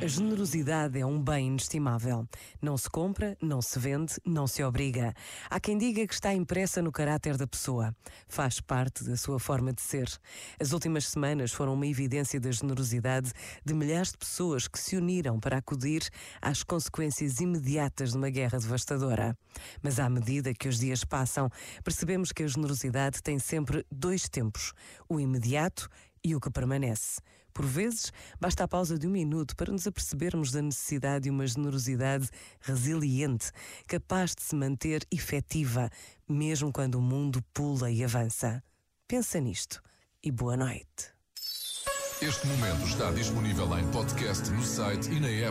A generosidade é um bem inestimável. Não se compra, não se vende, não se obriga. Há quem diga que está impressa no caráter da pessoa. Faz parte da sua forma de ser. As últimas semanas foram uma evidência da generosidade de milhares de pessoas que se uniram para acudir às consequências imediatas de uma guerra devastadora. Mas à medida que os dias passam, percebemos que a generosidade tem sempre dois tempos: o imediato e o que permanece. Por vezes, basta a pausa de um minuto para nos apercebermos da necessidade de uma generosidade resiliente, capaz de se manter efetiva, mesmo quando o mundo pula e avança. Pensa nisto e boa noite. Este momento está disponível em podcast no site e na app.